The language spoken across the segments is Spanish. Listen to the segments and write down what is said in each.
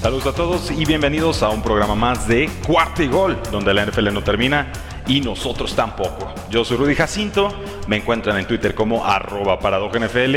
Saludos a todos y bienvenidos a un programa más de Cuarto y Gol, donde la NFL no termina y nosotros tampoco. Yo soy Rudy Jacinto, me encuentran en Twitter como arroba NFL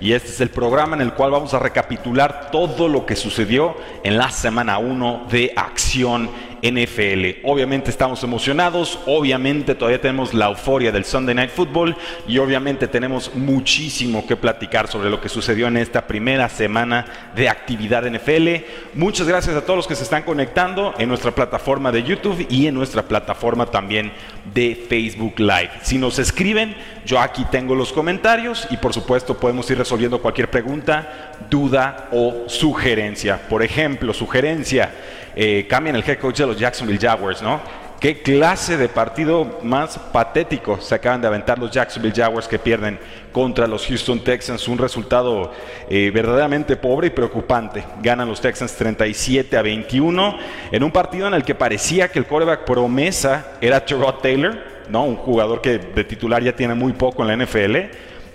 y este es el programa en el cual vamos a recapitular todo lo que sucedió en la semana 1 de acción NFL. Obviamente estamos emocionados, obviamente todavía tenemos la euforia del Sunday Night Football y obviamente tenemos muchísimo que platicar sobre lo que sucedió en esta primera semana de actividad NFL. Muchas gracias a todos los que se están conectando en nuestra plataforma de YouTube y en nuestra plataforma también de Facebook Live. Si nos escriben, yo aquí tengo los comentarios y por supuesto podemos ir resolviendo cualquier pregunta, duda o sugerencia. Por ejemplo, sugerencia eh, cambian el head coach de los Jacksonville Jaguars, ¿no? ¿Qué clase de partido más patético se acaban de aventar los Jacksonville Jaguars que pierden contra los Houston Texans? Un resultado eh, verdaderamente pobre y preocupante. Ganan los Texans 37 a 21 en un partido en el que parecía que el quarterback promesa era Terod Taylor, ¿no? Un jugador que de titular ya tiene muy poco en la NFL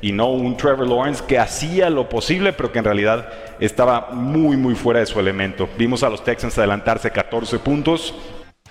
y no un Trevor Lawrence que hacía lo posible, pero que en realidad estaba muy, muy fuera de su elemento. Vimos a los Texans adelantarse 14 puntos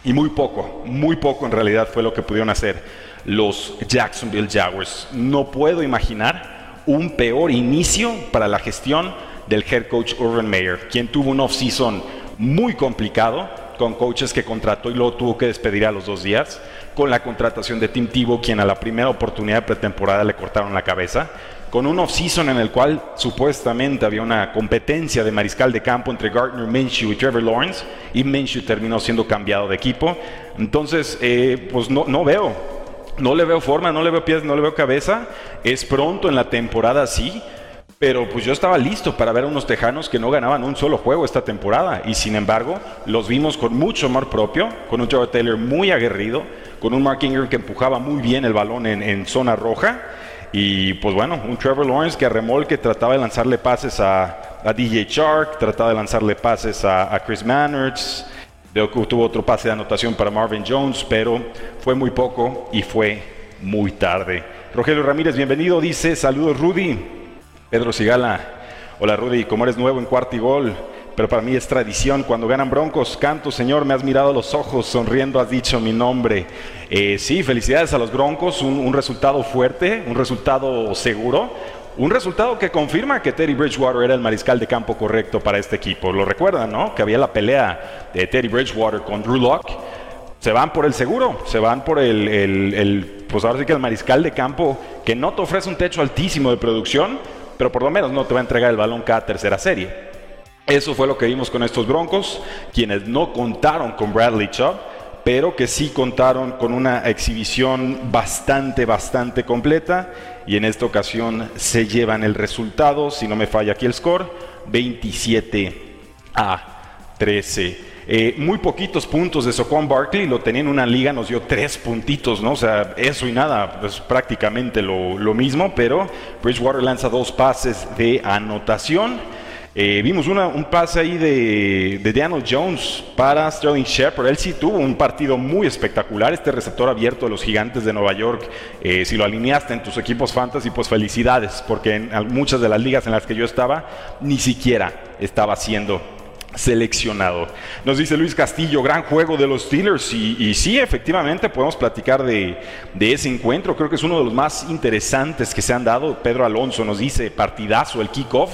y muy poco, muy poco en realidad fue lo que pudieron hacer los Jacksonville Jaguars. No puedo imaginar un peor inicio para la gestión del head coach Urban Meyer, quien tuvo un off-season muy complicado con coaches que contrató y luego tuvo que despedir a los dos días con la contratación de Tim Tebow, quien a la primera oportunidad de pretemporada le cortaron la cabeza, con un off-season en el cual supuestamente había una competencia de mariscal de campo entre Gardner Minshew y Trevor Lawrence, y Minshew terminó siendo cambiado de equipo. Entonces, eh, pues no, no veo, no le veo forma, no le veo pies, no le veo cabeza. Es pronto en la temporada, sí, pero pues yo estaba listo para ver a unos tejanos que no ganaban un solo juego esta temporada. Y sin embargo, los vimos con mucho amor propio, con un Trevor Taylor muy aguerrido, con un Mark Ingram que empujaba muy bien el balón en, zona roja. Y pues bueno, un Trevor Lawrence que a remolque trataba de lanzarle pases a, DJ Shark, trataba de lanzarle pases a, Chris Manners. Veo que tuvo otro pase de anotación para Marvin Jones, pero fue muy poco y fue muy tarde. Rogelio Ramírez, bienvenido, dice, saludos Rudy. Pedro Sigala, hola Rudy, como eres nuevo en cuarto y gol, pero para mí es tradición, cuando ganan Broncos, canto, Señor, me has mirado los ojos, sonriendo has dicho mi nombre. Eh, sí, felicidades a los Broncos, un, resultado fuerte, un resultado seguro, un resultado que confirma que Teddy Bridgewater era el mariscal de campo correcto para este equipo. Lo recuerdan, ¿no? Que había la pelea de Teddy Bridgewater con Drew Locke. Se van por el seguro, se van por el, el, pues ahora sí que el mariscal de campo que no te ofrece un techo altísimo de producción, pero por lo menos no te va a entregar el balón cada tercera serie. Eso fue lo que vimos con estos Broncos, quienes no contaron con Bradley Chubb, pero que sí contaron con una exhibición bastante, bastante completa. Y en esta ocasión se llevan el resultado, si no me falla aquí el score, 27 a 13. Eh, muy poquitos puntos de Socon Barkley, lo tenía en una liga, nos dio tres puntitos, ¿no? O sea, eso y nada, es prácticamente lo, mismo, pero Bridgewater lanza dos pases de anotación. Eh, vimos un pase ahí de, de, Daniel Jones para Sterling Shepard. Él sí tuvo un partido muy espectacular. Este receptor abierto de los gigantes de Nueva York. Eh, si lo alineaste en tus equipos fantasy, pues felicidades, porque en muchas de las ligas en las que yo estaba, ni siquiera estaba haciendo seleccionado. Nos dice Luis Castillo, gran juego de los Steelers y, sí, efectivamente podemos platicar de, ese encuentro, creo que es uno de los más interesantes que se han dado. Pedro Alonso nos dice, partidazo el kickoff.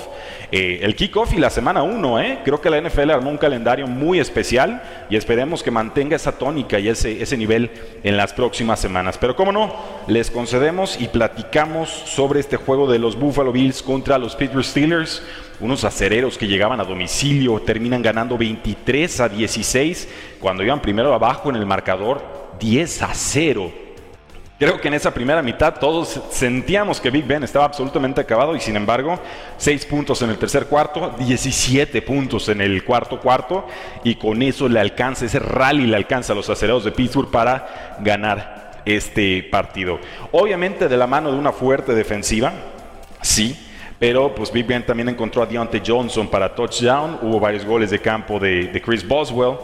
Eh, el kickoff y la semana 1, ¿eh? creo que la NFL armó un calendario muy especial y esperemos que mantenga esa tónica y ese, ese nivel en las próximas semanas. Pero como no, les concedemos y platicamos sobre este juego de los Buffalo Bills contra los Pittsburgh Steelers unos acereros que llegaban a domicilio, terminan ganando 23 a 16, cuando iban primero abajo en el marcador 10 a 0. Creo que en esa primera mitad todos sentíamos que Big Ben estaba absolutamente acabado y sin embargo 6 puntos en el tercer cuarto, 17 puntos en el cuarto cuarto y con eso le alcanza, ese rally le alcanza a los acereros de Pittsburgh para ganar este partido. Obviamente de la mano de una fuerte defensiva, sí, pero pues Big Ben también encontró a Deontay Johnson para touchdown, hubo varios goles de campo de, Chris Boswell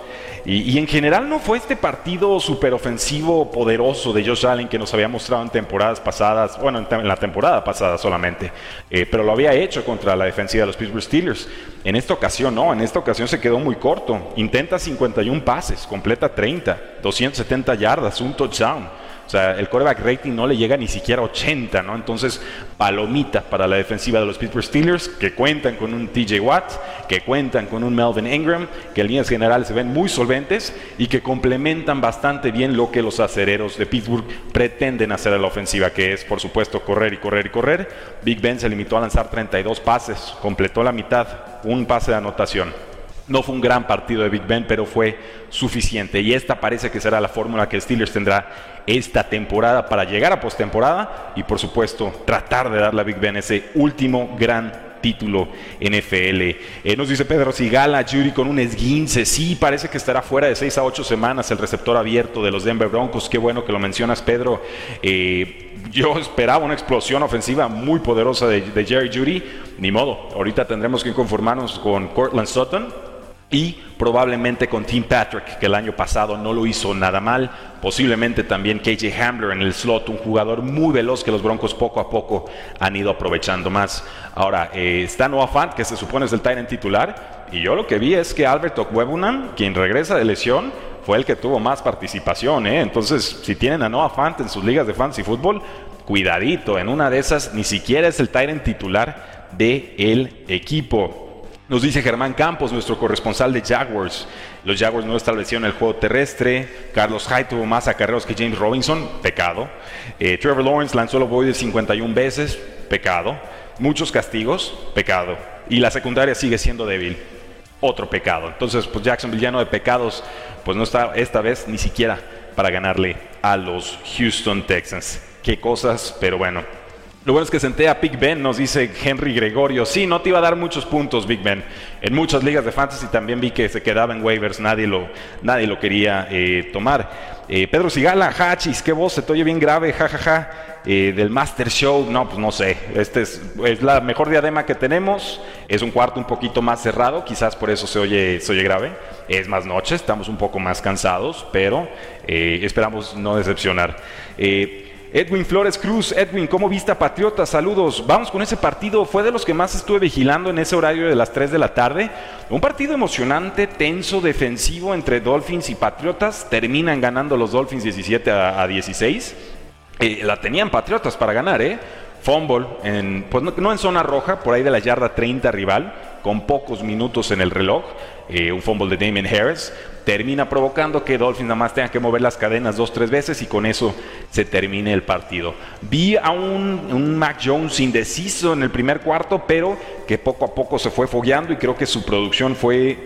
y, en general no fue este partido súper ofensivo poderoso de Josh Allen que nos había mostrado en temporadas pasadas, bueno, en, la temporada pasada solamente, eh, pero lo había hecho contra la defensiva de los Pittsburgh Steelers. En esta ocasión no, en esta ocasión se quedó muy corto, intenta 51 pases, completa 30, 270 yardas, un touchdown. O sea, el quarterback rating no le llega ni siquiera a 80, ¿no? Entonces, palomita para la defensiva de los Pittsburgh Steelers, que cuentan con un TJ Watt, que cuentan con un Melvin Ingram, que en líneas generales se ven muy solventes y que complementan bastante bien lo que los acereros de Pittsburgh pretenden hacer a la ofensiva, que es, por supuesto, correr y correr y correr. Big Ben se limitó a lanzar 32 pases, completó la mitad, un pase de anotación. No fue un gran partido de Big Ben, pero fue suficiente. Y esta parece que será la fórmula que Steelers tendrá esta temporada para llegar a postemporada y, por supuesto, tratar de darle a Big Ben ese último gran título NFL. Eh, nos dice Pedro Sigala, Judy con un esguince. Sí, parece que estará fuera de 6 a 8 semanas el receptor abierto de los Denver Broncos. Qué bueno que lo mencionas, Pedro. Eh, yo esperaba una explosión ofensiva muy poderosa de, de Jerry Judy. Ni modo, ahorita tendremos que conformarnos con Cortland Sutton y probablemente con Tim Patrick, que el año pasado no lo hizo nada mal, posiblemente también KJ Hamler en el slot, un jugador muy veloz que los Broncos poco a poco han ido aprovechando más. Ahora, eh, está Noah Fant, que se supone es el Tyrant titular, y yo lo que vi es que Albert Okwebunam, quien regresa de lesión, fue el que tuvo más participación, ¿eh? entonces si tienen a Noah Fant en sus ligas de fantasy fútbol, cuidadito, en una de esas ni siquiera es el Tyrant titular del el equipo. Nos dice Germán Campos, nuestro corresponsal de Jaguars. Los Jaguars no establecieron el juego terrestre. Carlos Hyde tuvo más acarreos que James Robinson, pecado. Eh, Trevor Lawrence lanzó los de 51 veces, pecado. Muchos castigos, pecado. Y la secundaria sigue siendo débil, otro pecado. Entonces, pues Jackson Villano de pecados, pues no está esta vez ni siquiera para ganarle a los Houston Texans. Qué cosas, pero bueno, lo bueno es que senté a Big Ben, nos dice Henry Gregorio. Sí, no te iba a dar muchos puntos, Big Ben. En muchas ligas de fantasy también vi que se quedaba en waivers, nadie lo, nadie lo quería eh, tomar. Eh, Pedro Sigala, Hachis, qué voz, se te oye bien grave, jajaja. Ja, ja. Eh, del Master Show, no, pues no sé. Este es, es, la mejor diadema que tenemos. Es un cuarto un poquito más cerrado, quizás por eso se oye, se oye grave. Es más noche, estamos un poco más cansados, pero esperamos no decepcionar. Edwin Flores Cruz, Edwin, ¿cómo viste a Patriotas? Saludos. Vamos con ese partido. Fue de los que más estuve vigilando en ese horario de las 3 de la tarde. Un partido emocionante, tenso, defensivo entre Dolphins y Patriotas. Terminan ganando los Dolphins 17 a, 16. Eh, la tenían Patriotas para ganar, ¿eh? Fumble, en, pues no, en zona roja, por ahí de la yarda 30 rival, con pocos minutos en el reloj. Eh, un fumble de Damien Harris termina provocando que Dolphins nada más tenga que mover las cadenas dos, tres veces y con eso se termine el partido. Vi a un Mac Jones indeciso en el primer cuarto, pero que poco a poco se fue fogueando y creo que su producción fue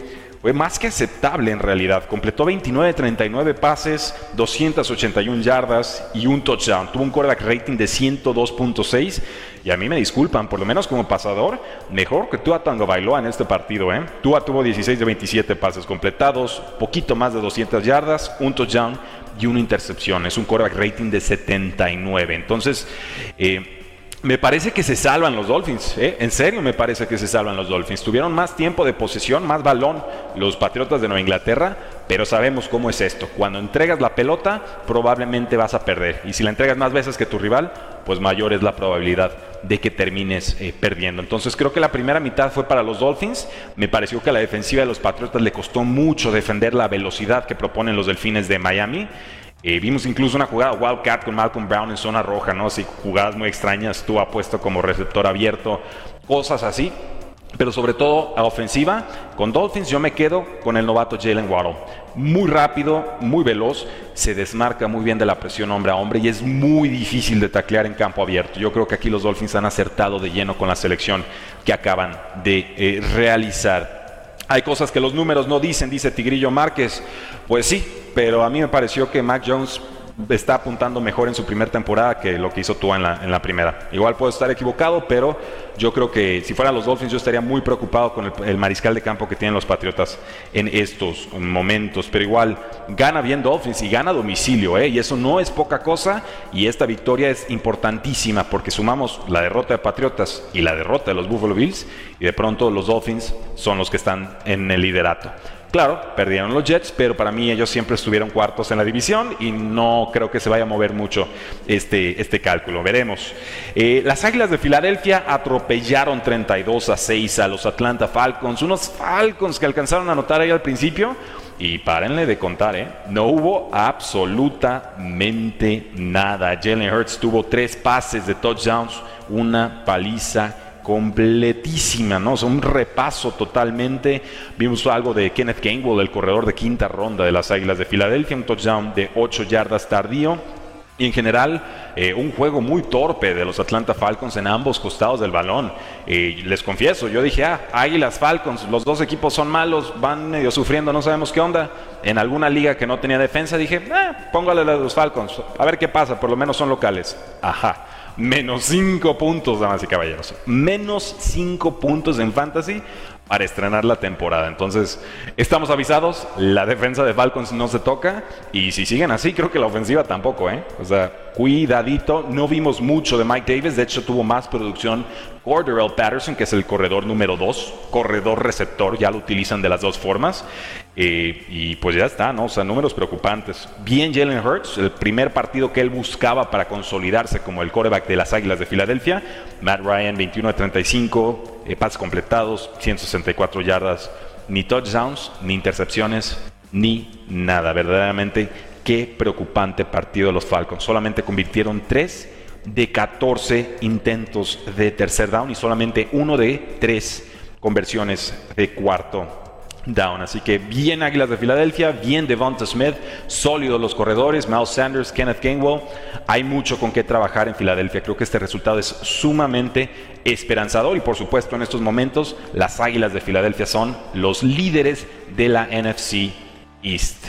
fue más que aceptable en realidad. Completó 29 39 pases, 281 yardas y un touchdown. Tuvo un quarterback rating de 102.6 y a mí me disculpan, por lo menos como pasador, mejor que Tua Tango Bailó en este partido. ¿eh? Tua tuvo 16 de 27 pases completados, poquito más de 200 yardas, un touchdown y una intercepción. Es un quarterback rating de 79. Entonces, eh, me parece que se salvan los Dolphins, ¿eh? en serio me parece que se salvan los Dolphins. Tuvieron más tiempo de posesión, más balón los Patriotas de Nueva Inglaterra, pero sabemos cómo es esto. Cuando entregas la pelota, probablemente vas a perder. Y si la entregas más veces que tu rival, pues mayor es la probabilidad de que termines eh, perdiendo. Entonces creo que la primera mitad fue para los Dolphins. Me pareció que a la defensiva de los Patriotas le costó mucho defender la velocidad que proponen los Delfines de Miami. Eh, vimos incluso una jugada Wildcat con Malcolm Brown en zona roja, ¿no? Así jugadas muy extrañas, tú puesto como receptor abierto, cosas así. pero sobre todo a ofensiva, con Dolphins yo me quedo con el novato Jalen Waddle. Muy rápido, muy veloz, se desmarca muy bien de la presión hombre a hombre y es muy difícil de taclear en campo abierto. Yo creo que aquí los Dolphins han acertado de lleno con la selección que acaban de eh, realizar. Hay cosas que los números no dicen, dice Tigrillo Márquez. Pues sí, pero a mí me pareció que Mac Jones está apuntando mejor en su primera temporada que lo que hizo Tua en la, en la primera. Igual puedo estar equivocado, pero yo creo que si fueran los Dolphins yo estaría muy preocupado con el, mariscal de campo que tienen los Patriotas en estos momentos. Pero igual, gana bien Dolphins y gana domicilio, ¿eh? y eso no es poca cosa. Y esta victoria es importantísima porque sumamos la derrota de Patriotas y la derrota de los Buffalo Bills, y de pronto los Dolphins son los que están en el liderato. Claro, perdieron los Jets, pero para mí ellos siempre estuvieron cuartos en la división y no creo que se vaya a mover mucho este, este cálculo. Veremos. Eh, las Águilas de Filadelfia atropellaron 32 a 6 a los Atlanta Falcons. Unos Falcons que alcanzaron a anotar ahí al principio. Y párenle de contar, ¿eh? No hubo absolutamente nada. Jalen Hurts tuvo tres pases de touchdowns, una paliza completísima, ¿no? O un repaso totalmente. Vimos algo de Kenneth Gainwell, el corredor de quinta ronda de las Águilas de Filadelfia, un touchdown de 8 yardas tardío. Y en general, eh, un juego muy torpe de los Atlanta Falcons en ambos costados del balón. les confieso, yo dije, ah, Águilas Falcons, los dos equipos son malos, van medio sufriendo, no sabemos qué onda. En alguna liga que no tenía defensa, dije, ah, póngale a los Falcons, a ver qué pasa, por lo menos son locales. Ajá menos 5 puntos, damas y caballeros. Menos 5 puntos en fantasy para estrenar la temporada. Entonces, estamos avisados, la defensa de Falcons no se toca y si siguen así, creo que la ofensiva tampoco, ¿eh? O sea, cuidadito, no vimos mucho de Mike Davis, de hecho tuvo más producción Corderell Patterson, que es el corredor número 2, corredor receptor, ya lo utilizan de las dos formas. Y pues ya está, ¿no? O sea, números preocupantes. Bien Jalen Hurts, el primer partido que él buscaba para consolidarse como el quarterback de las Águilas de Filadelfia. Matt Ryan, 21 de 35, eh, pases completados, 164 yardas, ni touchdowns, ni intercepciones, ni nada. Verdaderamente, qué preocupante partido de los Falcons. Solamente convirtieron 3 de 14 intentos de tercer down y solamente uno de 3 conversiones de cuarto down. Así que bien Águilas de Filadelfia, bien Devonta Smith, sólidos los corredores, Miles Sanders, Kenneth Gainwell. Hay mucho con qué trabajar en Filadelfia. Creo que este resultado es sumamente esperanzador y por supuesto en estos momentos las Águilas de Filadelfia son los líderes de la NFC East.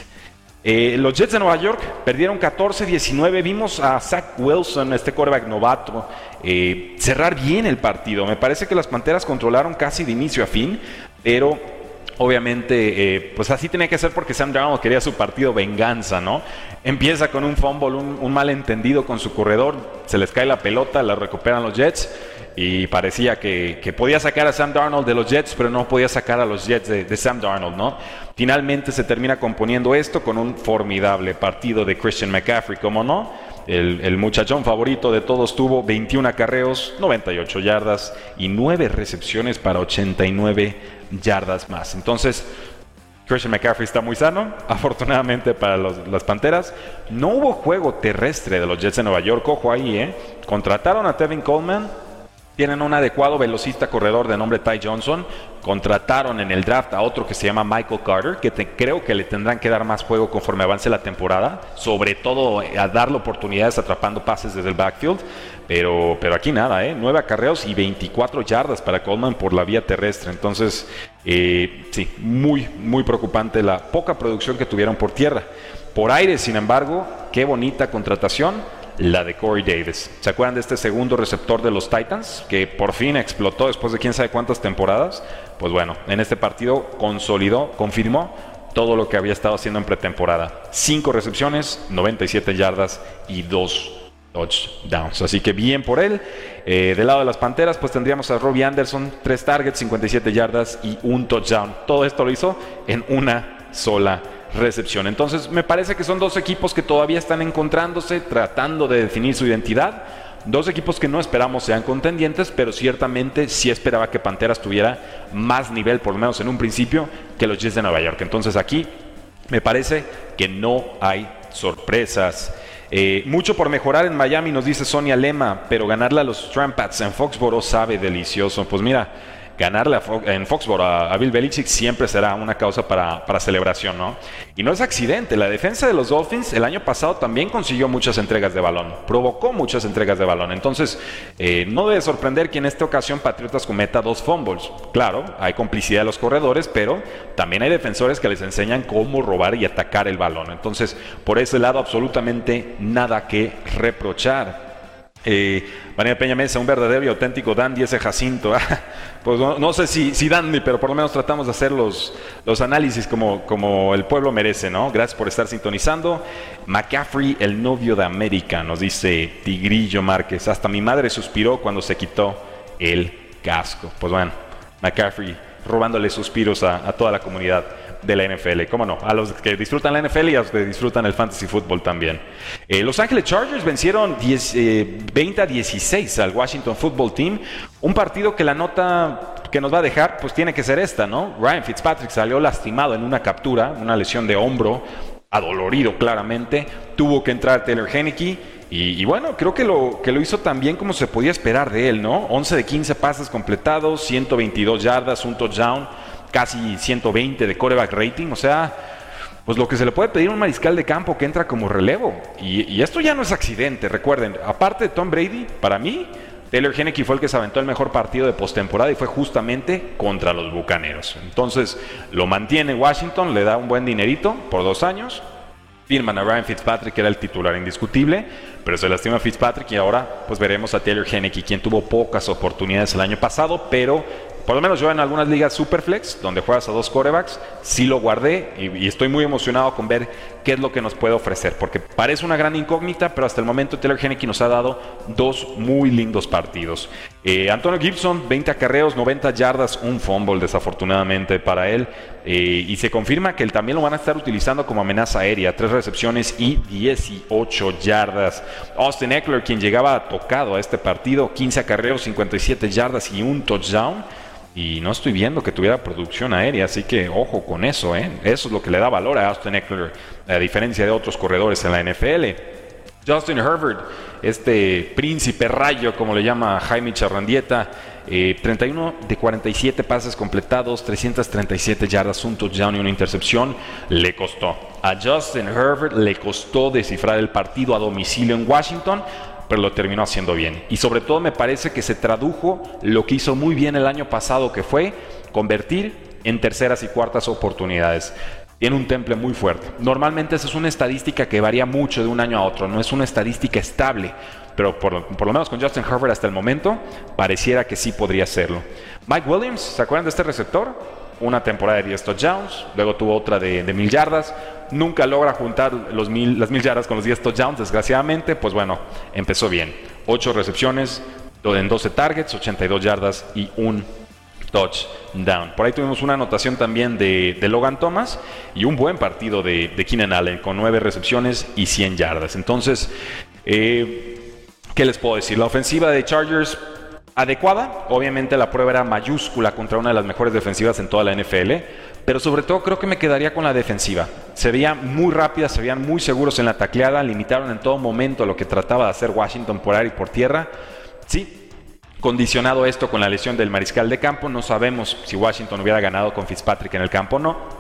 Eh, los Jets de Nueva York perdieron 14-19. Vimos a Zach Wilson, este quarterback novato, eh, cerrar bien el partido. Me parece que las Panteras controlaron casi de inicio a fin, pero obviamente, eh, pues así tenía que ser porque Sam Darnold quería su partido venganza, ¿no? Empieza con un fumble, un, malentendido con su corredor, se les cae la pelota, la recuperan los Jets y parecía que, podía sacar a Sam Darnold de los Jets, pero no podía sacar a los Jets de, Sam Darnold, ¿no? Finalmente se termina componiendo esto con un formidable partido de Christian McCaffrey, ¿cómo no? El, el, muchachón favorito de todos tuvo 21 acarreos, 98 yardas y 9 recepciones para 89 yardas más. Entonces, Christian McCaffrey está muy sano, afortunadamente para las Panteras. No hubo juego terrestre de los Jets de Nueva York, ojo ahí, ¿eh? Contrataron a Tevin Coleman, tienen un adecuado velocista corredor de nombre Ty Johnson. Contrataron en el draft a otro que se llama Michael Carter, que creo que le tendrán que dar más juego conforme avance la temporada, sobre todo eh, a darle oportunidades atrapando pases desde el backfield. Pero, pero aquí nada, ¿eh? 9 acarreos y 24 yardas para Coleman por la vía terrestre. Entonces, eh, sí, muy, muy preocupante la poca producción que tuvieron por tierra. Por aire, sin embargo, qué bonita contratación la de Corey Davis. ¿Se acuerdan de este segundo receptor de los Titans que por fin explotó después de quién sabe cuántas temporadas? Pues bueno, en este partido consolidó, confirmó todo lo que había estado haciendo en pretemporada. Cinco recepciones, 97 yardas y dos touchdowns. Así que bien por él. Eh, del lado de las Panteras, pues tendríamos a Robbie Anderson, tres targets, 57 yardas y un touchdown. Todo esto lo hizo en una sola recepción. Entonces, me parece que son dos equipos que todavía están encontrándose, tratando de definir su identidad. Dos equipos que no esperamos sean contendientes, pero ciertamente sí esperaba que Panteras tuviera más nivel, por lo menos en un principio, que los Jets de Nueva York. Entonces aquí me parece que no hay sorpresas. Eh, mucho por mejorar en Miami, nos dice Sonia Lema, pero ganarle a los Trampats en Foxboro sabe delicioso. Pues mira, ganarle en Foxborough a, Bill Belichick siempre será una causa para, para, celebración, ¿no? Y no es accidente, la defensa de los Dolphins el año pasado también consiguió muchas entregas de balón, provocó muchas entregas de balón. Entonces, eh, no debe sorprender que en esta ocasión Patriotas cometa dos fumbles. Claro, hay complicidad de los corredores, pero también hay defensores que les enseñan cómo robar y atacar el balón. Entonces, por ese lado, absolutamente nada que reprochar. Eh, María Peña Mesa, un verdadero y auténtico dandy ese Jacinto. pues no, sé si, si, dandy, pero por lo menos tratamos de hacer los, análisis como, como el pueblo merece, ¿no? Gracias por estar sintonizando. McCaffrey, el novio de América, nos dice Tigrillo Márquez. Hasta mi madre suspiró cuando se quitó el casco. Pues bueno, McCaffrey robándole suspiros a toda la comunidad de la NFL. ¿Cómo no? A los que disfrutan la NFL y a los que disfrutan el fantasy football también. Eh, los Ángeles Chargers vencieron 10, 20 eh, a 16 al Washington Football Team. Un partido que la nota que nos va a dejar, pues tiene que ser esta, ¿no? Ryan Fitzpatrick salió lastimado en una captura, una lesión de hombro, adolorido claramente. Tuvo que entrar Taylor Henneke. Y, y, bueno, creo que lo, que lo hizo tan bien como se podía esperar de él, ¿no? 11 de 15 pases completados, 122 yardas, un touchdown casi 120 de coreback rating, o sea, pues lo que se le puede pedir a un mariscal de campo que entra como relevo. Y, esto ya no es accidente, recuerden, aparte de Tom Brady, para mí, Taylor Henneke fue el que se aventó el mejor partido de postemporada y fue justamente contra los Bucaneros. Entonces, lo mantiene Washington, le da un buen dinerito por dos años, firman a Ryan Fitzpatrick, que era el titular indiscutible, pero se lastima Fitzpatrick y ahora pues veremos a Taylor Henneke, quien tuvo pocas oportunidades el año pasado, pero por lo menos yo en algunas ligas Superflex, donde juegas a dos corebacks, sí lo guardé y, estoy muy emocionado con ver qué es lo que nos puede ofrecer, porque parece una gran incógnita, pero hasta el momento Taylor Henneke nos ha dado dos muy lindos partidos. Eh, Antonio Gibson, 20 acarreos, 90 yardas, un fumble desafortunadamente para él, eh, y se confirma que él también lo van a estar utilizando como amenaza aérea, tres recepciones y 18 yardas. Austin Eckler, quien llegaba tocado a este partido, 15 acarreos, 57 yardas y un touchdown y no estoy viendo que tuviera producción aérea, así que ojo con eso, ¿eh? Eso es lo que le da valor a Austin Eckler, a diferencia de otros corredores en la NFL. Justin Herbert, este príncipe rayo, como le llama Jaime Charrandieta, 31 eh, de 47 pases completados, 337 yardas, un touchdown y una intercepción, le costó. A Justin Herbert le costó descifrar el partido a domicilio en Washington, pero lo terminó haciendo bien. Y sobre todo me parece que se tradujo lo que hizo muy bien el año pasado, que fue convertir en terceras y cuartas oportunidades. Tiene un temple muy fuerte. Normalmente esa es una estadística que varía mucho de un año a otro, no es una estadística estable, pero por, por lo menos con Justin Herbert hasta el momento pareciera que sí podría serlo. Mike Williams, ¿se acuerdan de este receptor? Una temporada de 10 touchdowns, luego tuvo otra de, de mil yardas, nunca logra juntar los mil, las mil yardas con los 10 touchdowns, desgraciadamente, pues bueno, empezó bien. 8 recepciones en 12 targets, 82 yardas y un touchdown. Por ahí tuvimos una anotación también de, Logan Thomas y un buen partido de, de, Keenan Allen con 9 recepciones y 100 yardas. Entonces, eh, ¿qué les puedo decir? La ofensiva de Chargers adecuada. Obviamente la prueba era mayúscula contra una de las mejores defensivas en toda la NFL, pero sobre todo creo que me quedaría con la defensiva. Se veían muy rápidas, se veían muy seguros en la tacleada, limitaron en todo momento lo que trataba de hacer Washington por aire y por tierra. Sí, condicionado esto con la lesión del mariscal de campo, no sabemos si Washington hubiera ganado con Fitzpatrick en el campo o no.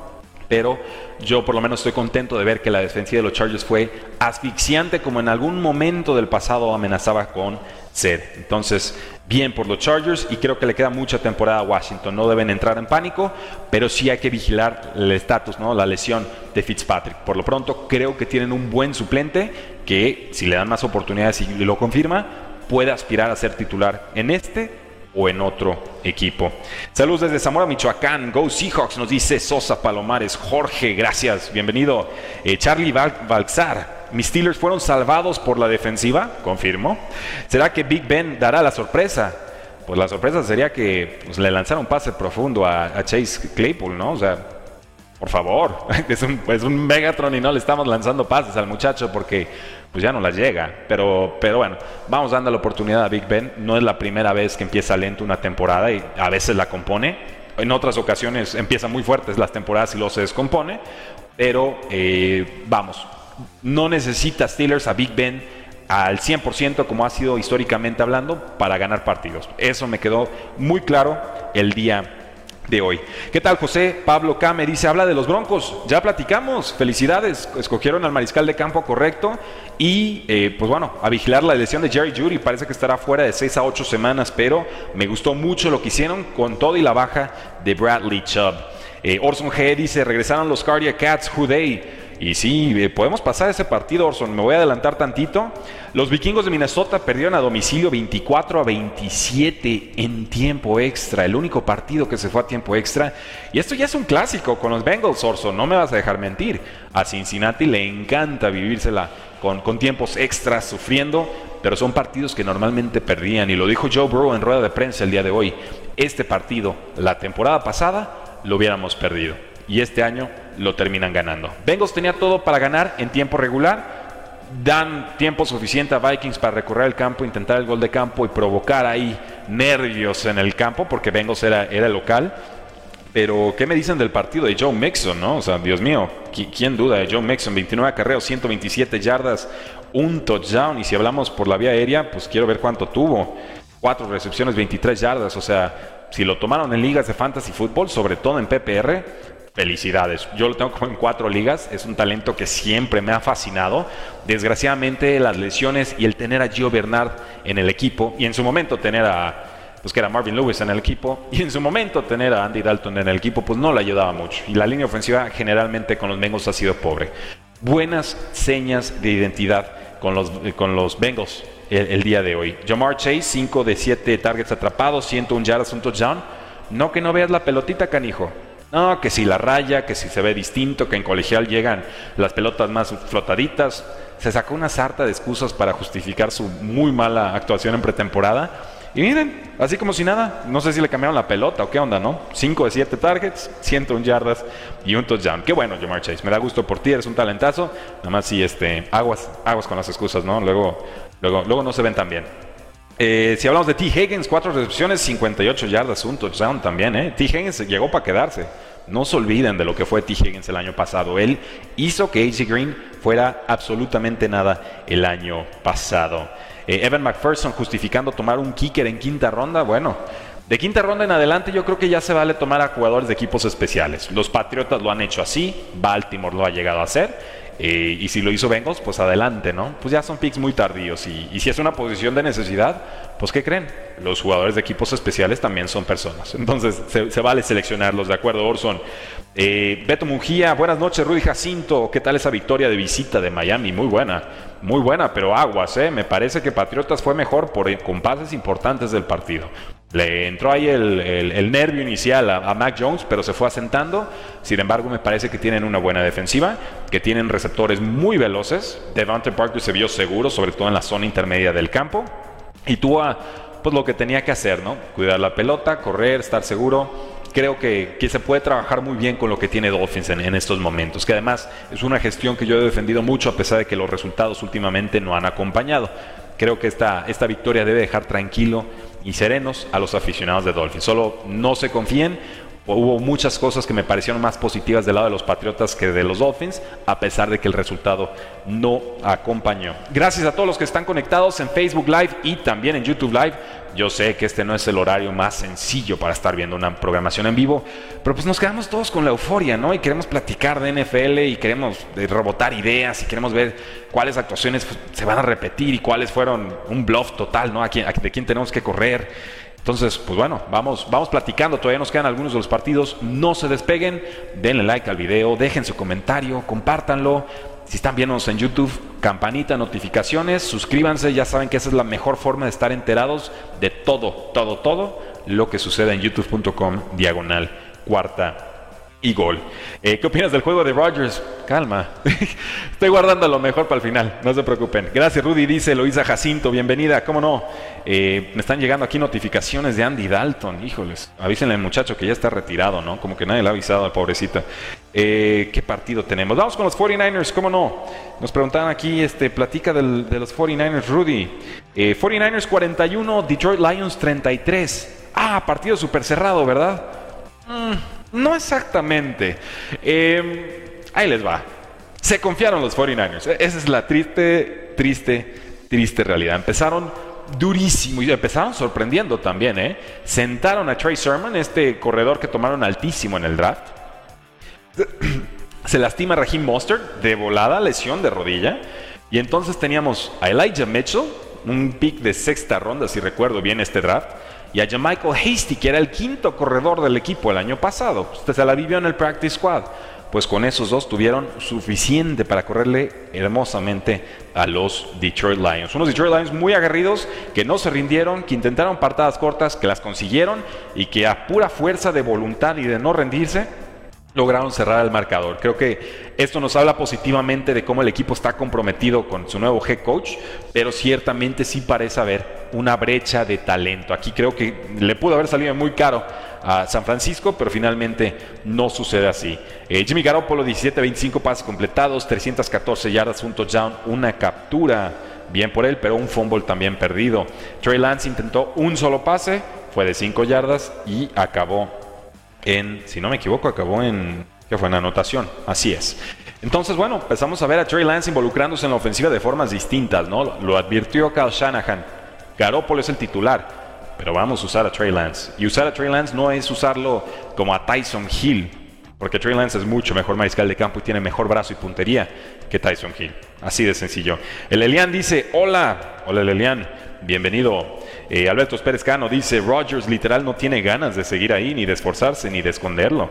Pero yo por lo menos estoy contento de ver que la defensiva de los Chargers fue asfixiante como en algún momento del pasado amenazaba con ser. Entonces, bien por los Chargers y creo que le queda mucha temporada a Washington. No deben entrar en pánico, pero sí hay que vigilar el estatus, ¿no? la lesión de Fitzpatrick. Por lo pronto, creo que tienen un buen suplente que, si le dan más oportunidades y lo confirma, puede aspirar a ser titular en este o en otro equipo. Saludos desde Zamora, Michoacán. Go Seahawks, nos dice Sosa Palomares. Jorge, gracias, bienvenido. Eh, Charlie Balzar, mis Steelers fueron salvados por la defensiva, confirmo. ¿Será que Big Ben dará la sorpresa? Pues la sorpresa sería que pues, le lanzaron un pase profundo a, Chase Claypool, ¿no? O sea, por favor, es un Megatron y no le estamos lanzando pases al muchacho porque pues ya no las llega. Pero, pero bueno, vamos dando la oportunidad a Big Ben. No es la primera vez que empieza lento una temporada y a veces la compone. En otras ocasiones empieza muy fuertes las temporadas y luego se descompone. Pero eh, vamos, no necesita Steelers a Big Ben al 100% como ha sido históricamente hablando para ganar partidos. Eso me quedó muy claro el día de hoy. ¿Qué tal José? Pablo K me dice, habla de los Broncos. Ya platicamos, felicidades, escogieron al mariscal de campo correcto y eh, pues bueno, a vigilar la elección de Jerry Judy, parece que estará fuera de 6 a 8 semanas, pero me gustó mucho lo que hicieron con todo y la baja de Bradley Chubb. Eh, Orson G dice, regresaron los Cardiac Cats, who? Y sí, eh, podemos pasar ese partido, Orson. Me voy a adelantar tantito. Los vikingos de Minnesota perdieron a domicilio 24 a 27 en tiempo extra. El único partido que se fue a tiempo extra. Y esto ya es un clásico con los Bengals, Orson. No me vas a dejar mentir. A Cincinnati le encanta vivírsela con, con tiempos extras, sufriendo. Pero son partidos que normalmente perdían. Y lo dijo Joe Burrow en rueda de prensa el día de hoy. Este partido, la temporada pasada, lo hubiéramos perdido. Y este año lo terminan ganando. Bengals tenía todo para ganar en tiempo regular. Dan tiempo suficiente a Vikings para recorrer el campo, intentar el gol de campo y provocar ahí nervios en el campo, porque Bengals era, era local. Pero, ¿qué me dicen del partido de Joe Mixon, no? O sea, Dios mío, ¿quién duda de Joe Mixon? 29 acarreos, 127 yardas, un touchdown. Y si hablamos por la vía aérea, pues quiero ver cuánto tuvo. Cuatro recepciones, 23 yardas. O sea, si lo tomaron en ligas de fantasy fútbol, sobre todo en PPR, felicidades. Yo lo tengo como en cuatro ligas, es un talento que siempre me ha fascinado. Desgraciadamente las lesiones y el tener a Gio Bernard en el equipo y en su momento tener a pues que era Marvin Lewis en el equipo y en su momento tener a Andy Dalton en el equipo pues no le ayudaba mucho y la línea ofensiva generalmente con los Bengals ha sido pobre. Buenas señas de identidad con los, con los Bengals el, día de hoy. Jamar Chase, 5 de 7 targets atrapados, 101 yardas, un touchdown. No que no veas la pelotita, canijo. No, que si la raya, que si se ve distinto, que en colegial llegan las pelotas más flotaditas. Se sacó una sarta de excusas para justificar su muy mala actuación en pretemporada. Y miren, así como si nada, no sé si le cambiaron la pelota o qué onda, ¿no? 5 de 7 targets, 101 yardas y un touchdown. Qué bueno, Jamar Chase, me da gusto por ti, eres un talentazo. Nada más si este, aguas, aguas con las excusas, ¿no? Luego, luego, luego no se ven tan bien. Eh, si hablamos de T. Higgins, cuatro recepciones, 58 yardas, un touchdown también. ¿eh? T. Higgins llegó para quedarse. No se olviden de lo que fue T. Higgins el año pasado. Él hizo que AJ Green fuera absolutamente nada el año pasado. Eh, Evan McPherson justificando tomar un kicker en quinta ronda. Bueno, de quinta ronda en adelante yo creo que ya se vale tomar a jugadores de equipos especiales. Los Patriotas lo han hecho así, Baltimore lo ha llegado a hacer. Eh, y si lo hizo Bengals, pues adelante, ¿no? Pues ya son picks muy tardíos. Y, si es una posición de necesidad, pues ¿qué creen? Los jugadores de equipos especiales también son personas. Entonces se, vale seleccionarlos, ¿de acuerdo, Orson? Eh, Beto Mungía, buenas noches, Rudy Jacinto. ¿Qué tal esa victoria de visita de Miami? Muy buena, muy buena, pero aguas, ¿eh? Me parece que Patriotas fue mejor por compases importantes del partido. Le entró ahí el, nervio inicial a, Mac Jones, pero se fue asentando. Sin embargo, me parece que tienen una buena defensiva, que tienen receptores muy veloces. Devante Parker se vio seguro, sobre todo en la zona intermedia del campo. Y tú, pues lo que tenía que hacer, ¿no? Cuidar la pelota, correr, estar seguro. Creo que, se puede trabajar muy bien con lo que tiene Dolphins en, en, estos momentos, que además es una gestión que yo he defendido mucho a pesar de que los resultados últimamente no han acompañado. Creo que esta, esta victoria debe dejar tranquilo y serenos a los aficionados de Dolphins. Solo no se confíen. Hubo muchas cosas que me parecieron más positivas del lado de los Patriotas que de los Dolphins, a pesar de que el resultado no acompañó. Gracias a todos los que están conectados en Facebook Live y también en YouTube Live. Yo sé que este no es el horario más sencillo para estar viendo una programación en vivo, pero pues nos quedamos todos con la euforia, ¿no? Y queremos platicar de NFL y queremos eh, rebotar ideas y queremos ver cuáles actuaciones pues, se van a repetir y cuáles fueron un bluff total, ¿no? de quién tenemos que correr. Entonces, pues bueno, vamos, vamos platicando. Todavía nos quedan algunos de los partidos. No se despeguen. Denle like al video, dejen su comentario, compártanlo. Si están viéndonos en YouTube, campanita, notificaciones, suscríbanse, ya saben que esa es la mejor forma de estar enterados de todo, todo, todo lo que sucede en youtube.com diagonal cuarta y gol. Eh, ¿Qué opinas del juego de Rogers? Calma, estoy guardando lo mejor para el final, no se preocupen. Gracias Rudy, dice Loisa Jacinto, bienvenida, ¿cómo no? Eh, me están llegando aquí notificaciones de Andy Dalton, híjoles, avísenle al muchacho que ya está retirado, ¿no? Como que nadie le ha avisado, pobrecita. Eh, ¿Qué partido tenemos? Vamos con los 49ers, ¿cómo no? Nos preguntaban aquí, este, platica de los 49ers, Rudy. 49ers 41, Detroit Lions 33. Ah, partido súper cerrado, ¿verdad? Mm. No exactamente. Em, ahí les va. Se confiaron los 49ers. Esa es la triste, triste, triste realidad. Empezaron durísimo y empezaron sorprendiendo también, ¿eh? Sentaron a Trey Sermon, este corredor que tomaron altísimo en el draft. Se lastima Raheem Mostert de volada, lesión de rodilla. Y entonces teníamos a Elijah Mitchell, un pick de sexta ronda, si recuerdo bien este draft, y a Michael Hasty, que era el quinto corredor del equipo el año pasado. Usted se la vivió en el practice squad. Pues con esos dos tuvieron suficiente para correrle hermosamente a los Detroit Lions. Unos Detroit Lions muy aguerridos, que no se rindieron, que intentaron partadas cortas, que las consiguieron y que a pura fuerza de voluntad y de no rendirse, lograron cerrar el marcador. Creo que esto nos habla positivamente de cómo el equipo está comprometido con su nuevo head coach, pero ciertamente sí parece haber una brecha de talento. Aquí creo que le pudo haber salido muy caro a San Francisco, pero finalmente no sucede así. Eh, Jimmy Garoppolo, 17-25 pases completados, 314 yardas, un touchdown, una captura. Bien por él, pero un fumble también perdido. Trey Lance intentó un solo pase, fue de 5 yardas y acabó en, si no me equivoco, acabó en, ¿qué fue? En anotación, así es. Entonces, bueno, empezamos a ver a Trey Lance involucrándose en la ofensiva de formas distintas, ¿no? Lo advirtió Kyle Shanahan. Garoppolo es el titular, pero vamos a usar a Trey Lance. Y usar a Trey Lance no es usarlo como a Tyson Hill, porque Trey Lance es mucho mejor mariscal de campo y tiene mejor brazo y puntería que Tyson Hill. Así de sencillo. El Elian dice, hola, hola el Elian, bienvenido. Eh, Alberto Pérez Cano dice, Rogers literal no tiene ganas de seguir ahí, ni de esforzarse, ni de esconderlo.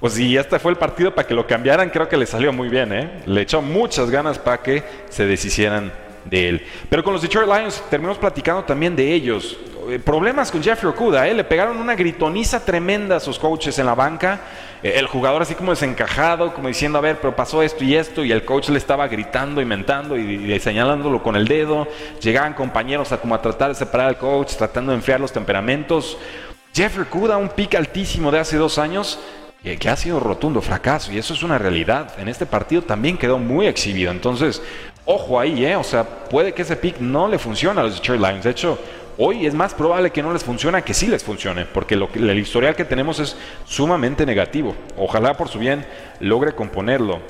Pues si este fue el partido para que lo cambiaran, creo que le salió muy bien, ¿eh? Le echó muchas ganas para que se deshicieran de él. Pero con los Detroit Lions terminamos platicando también de ellos. Eh, problemas con Jeffrey Okuda, ¿eh? le pegaron una gritoniza tremenda a sus coaches en la banca. Eh, el jugador así como desencajado, como diciendo, a ver, pero pasó esto y esto, y el coach le estaba gritando y mentando y, señalándolo con el dedo. Llegaban compañeros a como a tratar de separar al coach, tratando de enfriar los temperamentos. Jeffrey Okuda, un pick altísimo de hace dos años, que ha sido rotundo fracaso y eso es una realidad. En este partido también quedó muy exhibido. Entonces, ojo ahí, ¿eh? O sea, puede que ese pick no le funcione a los Detroit Lions. De hecho, hoy es más probable que no les funcione que sí les funcione, porque lo el historial que tenemos es sumamente negativo. Ojalá por su bien logre componerlo.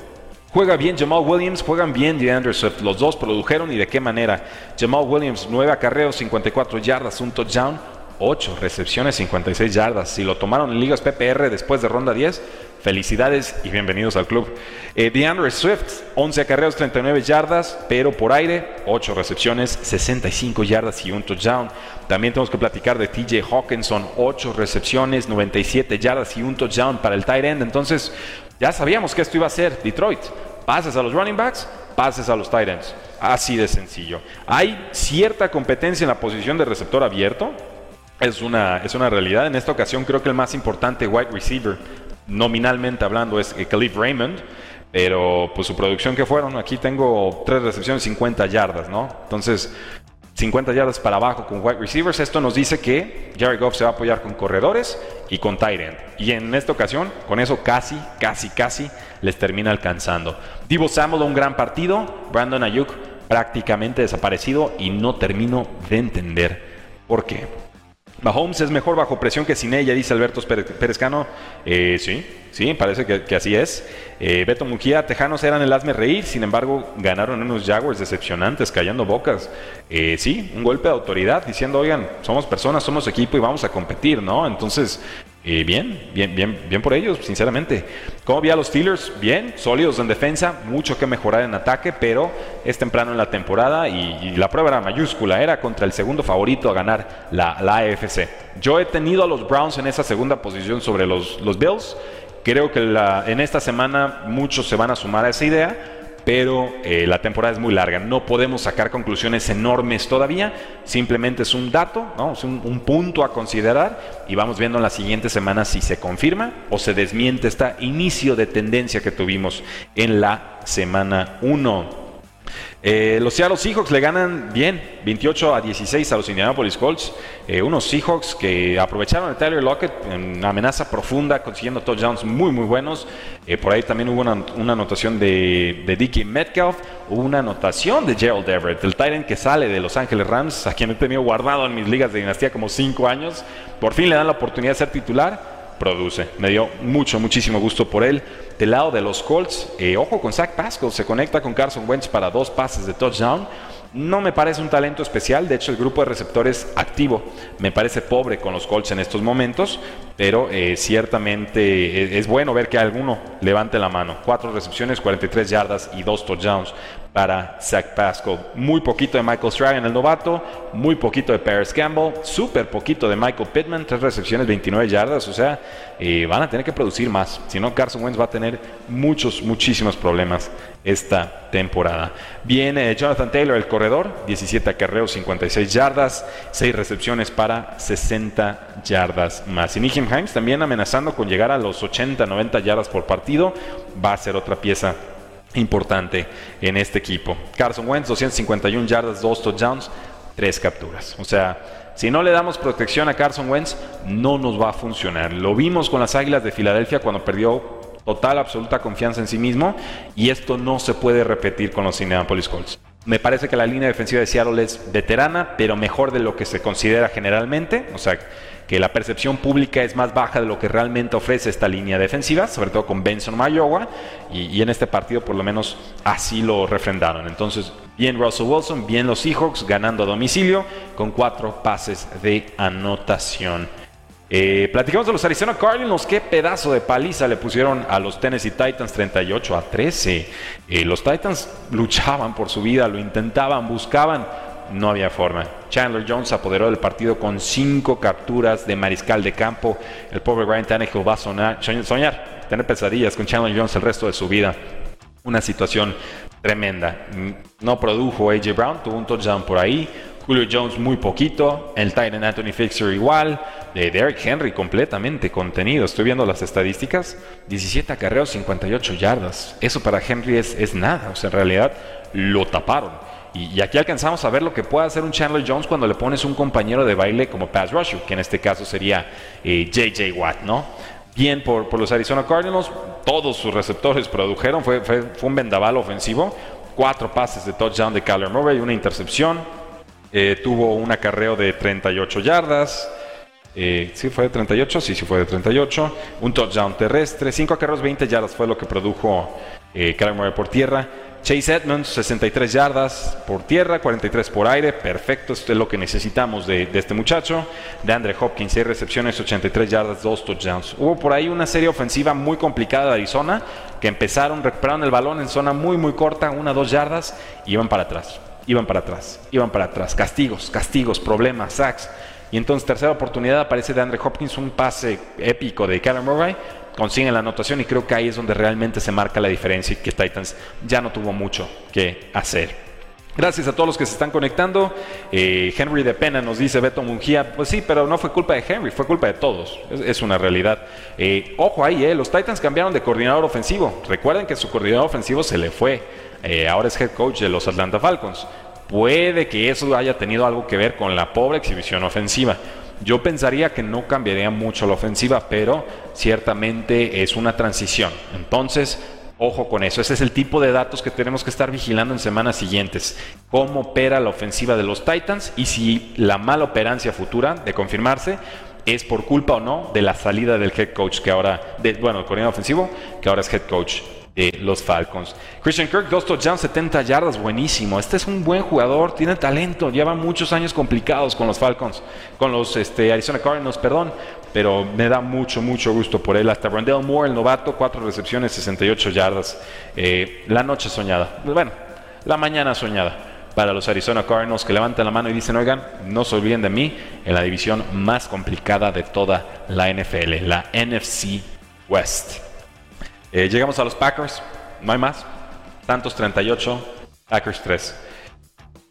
Juega bien Jamal Williams, juegan bien DeAndre Swift. Los dos produjeron y de qué manera. Jamal Williams, 9 acarreos, 54 yardas, un touchdown 8 recepciones, 56 yardas. Si lo tomaron en ligas PPR después de ronda 10, felicidades y bienvenidos al club. Eh, DeAndre Swift, 11 acarreos, 39 yardas, pero por aire, 8 recepciones, 65 yardas y un touchdown. También tenemos que platicar de TJ Hawkinson, 8 recepciones, 97 yardas y un touchdown para el tight end. Entonces, ya sabíamos que esto iba a ser Detroit. Pases a los running backs, pases a los tight ends. Así de sencillo. Hay cierta competencia en la posición de receptor abierto es una, es una realidad. En esta ocasión creo que el más importante wide receiver, nominalmente hablando, es Khalif Raymond. Pero pues su producción que fueron, aquí tengo tres recepciones, 50 yardas, ¿no? Entonces, 50 yardas para abajo con wide receivers. Esto nos dice que Jared Goff se va a apoyar con corredores y con tight end. Y en esta ocasión, con eso casi, casi, casi les termina alcanzando. Divo Samuel, un gran partido. Brandon Ayuk prácticamente desaparecido y no termino de entender por qué. Mahomes es mejor bajo presión que sin ella, dice Alberto Perezcano. Eh, sí, sí, parece que, así es. Eh, Beto Mujía, Tejanos eran el hazme reír, sin embargo, ganaron unos Jaguars decepcionantes, callando bocas. Eh, sí, un golpe de autoridad, diciendo, oigan, somos personas, somos equipo y vamos a competir, ¿no? Entonces, eh, bien, bien, bien, bien por ellos, sinceramente. ¿Cómo vi a los Steelers? Bien, sólidos en defensa, mucho que mejorar en ataque, pero es temprano en la temporada y, la prueba era mayúscula, era contra el segundo favorito a ganar la, la, AFC. Yo he tenido a los Browns en esa segunda posición sobre los, los Bills. Creo que en esta semana muchos se van a sumar a esa idea pero eh, la temporada es muy larga. No podemos sacar conclusiones enormes todavía, simplemente es un dato, es un, punto a considerar y vamos viendo en las siguientes semanas si se confirma o se desmiente este inicio de tendencia que tuvimos en la semana 1. Eh, los Seattle Seahawks le ganan bien, 28 a 16 a los Indianapolis Colts. Eh, unos Seahawks que aprovecharon a Tyler Lockett en amenaza profunda, consiguiendo touchdowns muy, muy buenos. Eh, por ahí también hubo una, anotación de, de Dickie Metcalf, hubo una anotación de Gerald Everett, el Tyrant que sale de Los Ángeles Rams, a quien he tenido guardado en mis ligas de dinastía como 5 años. Por fin le dan la oportunidad de ser titular produce. Me dio mucho, muchísimo gusto por él. Del lado de los Colts, eh, ojo con Zach Pascal, se conecta con Carson Wentz para dos pases de touchdown. no me parece un talento especial, de hecho el grupo de receptores activo me parece pobre con los Colts en estos momentos, pero eh, ciertamente es, bueno ver que alguno levante la mano. Cuatro recepciones, 43 yardas y dos touchdowns para Zach Pascal. Muy poquito de Michael Strahan, el novato, muy poquito de Paris Campbell, súper poquito de Michael Pittman, tres recepciones, 29 yardas, o sea, eh, van a tener que producir más. Si no, Carson Wentz va a tener muchos, muchísimos problemas esta temporada. Viene Jonathan Taylor, el corredor, 17 acarreos, 56 yardas, 6 recepciones para 60 yardas más. Y Nicky Himes también amenazando con llegar a los 80, 90 yardas por partido, va a ser otra pieza importante en este equipo. Carson Wentz, 251 yardas, 2 touchdowns, 3 capturas. O sea, si no le damos protección a Carson Wentz, no nos va a funcionar. Lo vimos con las Águilas de Filadelfia cuando perdió total, absoluta confianza en sí mismo y esto no se puede repetir con los Indianapolis Colts. Me parece que la línea defensiva de Seattle es veterana, pero mejor de lo que se considera generalmente. O sea, que la percepción pública es más baja de lo que realmente ofrece esta línea defensiva, sobre todo con Benson Mayowa, y, en este partido por lo menos así lo refrendaron. Entonces, bien Russell Wilson, bien los Seahawks ganando a domicilio con cuatro pases de anotación. Eh, platicamos de los Arizona Cardinals, qué pedazo de paliza le pusieron a los Tennessee Titans 38 a 13. Eh, los Titans luchaban por su vida, lo intentaban, buscaban, no había forma. Chandler Jones apoderó del partido con cinco capturas de mariscal de campo. El pobre Ryan Tannehill va a sonar, soñar, tener pesadillas con Chandler Jones el resto de su vida. Una situación tremenda. No produjo AJ Brown, tuvo un touchdown por ahí. Julio Jones muy poquito. El Titan Anthony Fixer igual. De Derrick Henry completamente contenido. Estoy viendo las estadísticas. 17 acarreos, 58 yardas. Eso para Henry es, es nada. O sea, en realidad lo taparon. Y, aquí alcanzamos a ver lo que puede hacer un Chandler Jones cuando le pones un compañero de baile como Pass Rusher, que en este caso sería JJ eh, Watt, ¿no? Bien por, los Arizona Cardinals, todos sus receptores produjeron, fue, fue, un vendaval ofensivo, cuatro pases de touchdown de Kyler Murray, una intercepción, eh, tuvo un acarreo de 38 yardas, eh, sí, fue de 38, sí, sí fue de 38. Un touchdown terrestre, 5 acarreos, 20 yardas fue lo que produjo eh, Murray por tierra. Chase Edmonds, 63 yardas por tierra, 43 por aire. Perfecto, esto es lo que necesitamos de, este muchacho. De Andre Hopkins, 6 recepciones, 83 yardas, 2 touchdowns. Hubo por ahí una serie ofensiva muy complicada de Arizona, que empezaron, recuperaron el balón en zona muy, muy corta, 1 2 yardas, y iban para atrás, iban para atrás, iban para atrás. Castigos, castigos, problemas, sacks. Y entonces, tercera oportunidad, aparece de Andre Hopkins, un pase épico de Kyler Murray consiguen la anotación y creo que ahí es donde realmente se marca la diferencia y que Titans ya no tuvo mucho que hacer. Gracias a todos los que se están conectando. Eh, Henry de Pena nos dice Beto Mungía. Pues sí, pero no fue culpa de Henry, fue culpa de todos. Es, una realidad. Eh, ojo ahí, eh, los Titans cambiaron de coordinador ofensivo. Recuerden que su coordinador ofensivo se le fue. ahora es head coach de los Atlanta Falcons. Puede que eso haya tenido algo que ver con la pobre exhibición ofensiva. Yo pensaría que no cambiaría mucho la ofensiva, pero ciertamente es una transición. Entonces, ojo con eso. Ese es el tipo de datos que tenemos que estar vigilando en semanas siguientes. Cómo opera la ofensiva de los Titans y si la mala operancia futura de confirmarse es por culpa o no de la salida del head coach que ahora, bueno, el coordinador ofensivo, que ahora es head coach los Falcons. Christian Kirk, dos touchdowns, 70 yardas, buenísimo. Este es un buen jugador, tiene talento, lleva muchos años complicados con los Falcons, con los este, Arizona Cardinals, perdón, pero me da mucho, mucho gusto por él. Hasta Brandell Moore, el novato, cuatro recepciones, 68 yardas. Eh, la noche soñada, bueno, la mañana soñada para los Arizona Cardinals que levantan la mano y dicen, oigan, no se olviden de mí en la división más complicada de toda la NFL, la NFC West. Eh, llegamos a los Packers, no hay más. Santos 38, Packers 3.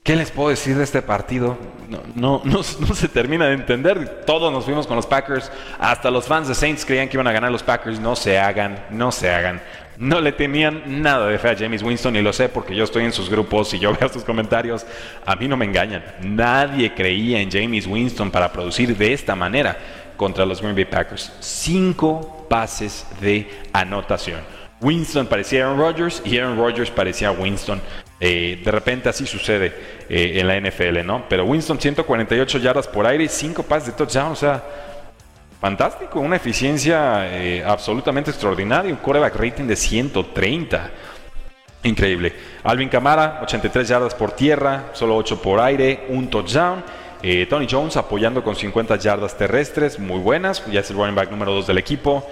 ¿Qué les puedo decir de este partido? No, no, no, se termina de entender. Todos nos fuimos con los Packers. Hasta los fans de Saints creían que iban a ganar los Packers. No se hagan, no se hagan. No le tenían nada de fe a James Winston y lo sé porque yo estoy en sus grupos y yo veo sus comentarios. A mí no me engañan. Nadie creía en James Winston para producir de esta manera contra los Green Bay Packers. Cinco pases de anotación. Winston parecía Aaron Rodgers y Aaron Rodgers parecía Winston. Eh, de repente así sucede eh, en la NFL, ¿no? Pero Winston 148 yardas por aire y 5 pases de touchdown, o sea, fantástico, una eficiencia eh, absolutamente extraordinaria, un quarterback rating de 130. Increíble. Alvin Camara, 83 yardas por tierra, solo 8 por aire, un touchdown. Eh, Tony Jones apoyando con 50 yardas terrestres, muy buenas, ya es el running back número 2 del equipo.